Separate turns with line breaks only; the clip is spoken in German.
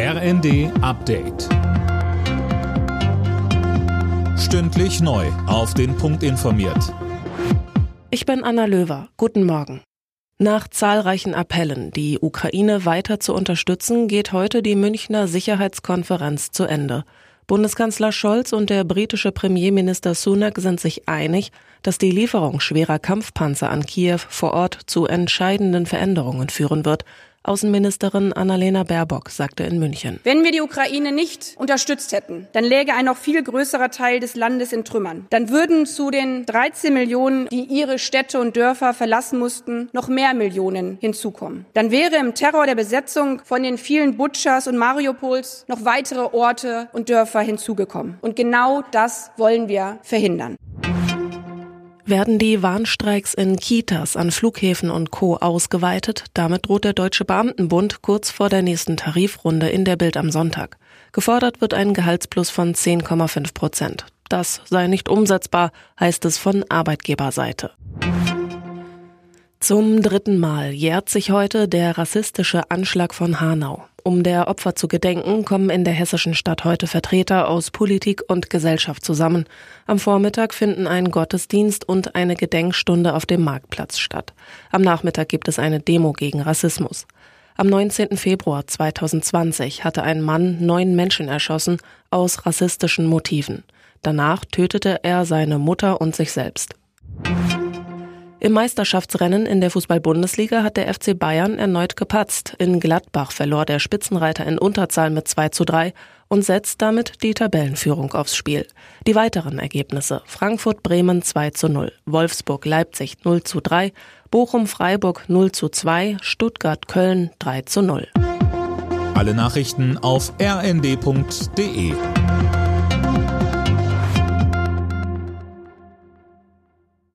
RND Update. Stündlich neu. Auf den Punkt informiert.
Ich bin Anna Löwer. Guten Morgen. Nach zahlreichen Appellen, die Ukraine weiter zu unterstützen, geht heute die Münchner Sicherheitskonferenz zu Ende. Bundeskanzler Scholz und der britische Premierminister Sunak sind sich einig, dass die Lieferung schwerer Kampfpanzer an Kiew vor Ort zu entscheidenden Veränderungen führen wird. Außenministerin Annalena Baerbock sagte in München.
Wenn wir die Ukraine nicht unterstützt hätten, dann läge ein noch viel größerer Teil des Landes in Trümmern. Dann würden zu den 13 Millionen, die ihre Städte und Dörfer verlassen mussten, noch mehr Millionen hinzukommen. Dann wäre im Terror der Besetzung von den vielen Butchers und Mariupols noch weitere Orte und Dörfer hinzugekommen. Und genau das wollen wir verhindern.
Werden die Warnstreiks in Kitas, an Flughäfen und Co. ausgeweitet? Damit droht der Deutsche Beamtenbund kurz vor der nächsten Tarifrunde in der Bild am Sonntag. Gefordert wird ein Gehaltsplus von 10,5 Prozent. Das sei nicht umsetzbar, heißt es von Arbeitgeberseite. Zum dritten Mal jährt sich heute der rassistische Anschlag von Hanau. Um der Opfer zu gedenken, kommen in der hessischen Stadt heute Vertreter aus Politik und Gesellschaft zusammen. Am Vormittag finden ein Gottesdienst und eine Gedenkstunde auf dem Marktplatz statt. Am Nachmittag gibt es eine Demo gegen Rassismus. Am 19. Februar 2020 hatte ein Mann neun Menschen erschossen aus rassistischen Motiven. Danach tötete er seine Mutter und sich selbst. Im Meisterschaftsrennen in der Fußball-Bundesliga hat der FC Bayern erneut gepatzt. In Gladbach verlor der Spitzenreiter in Unterzahl mit 2 zu 3 und setzt damit die Tabellenführung aufs Spiel. Die weiteren Ergebnisse Frankfurt-Bremen 2 zu 0, Wolfsburg-Leipzig 0 zu 3, Bochum-Freiburg 0 zu 2, Stuttgart-Köln 3 zu 0.
Alle Nachrichten auf rnd.de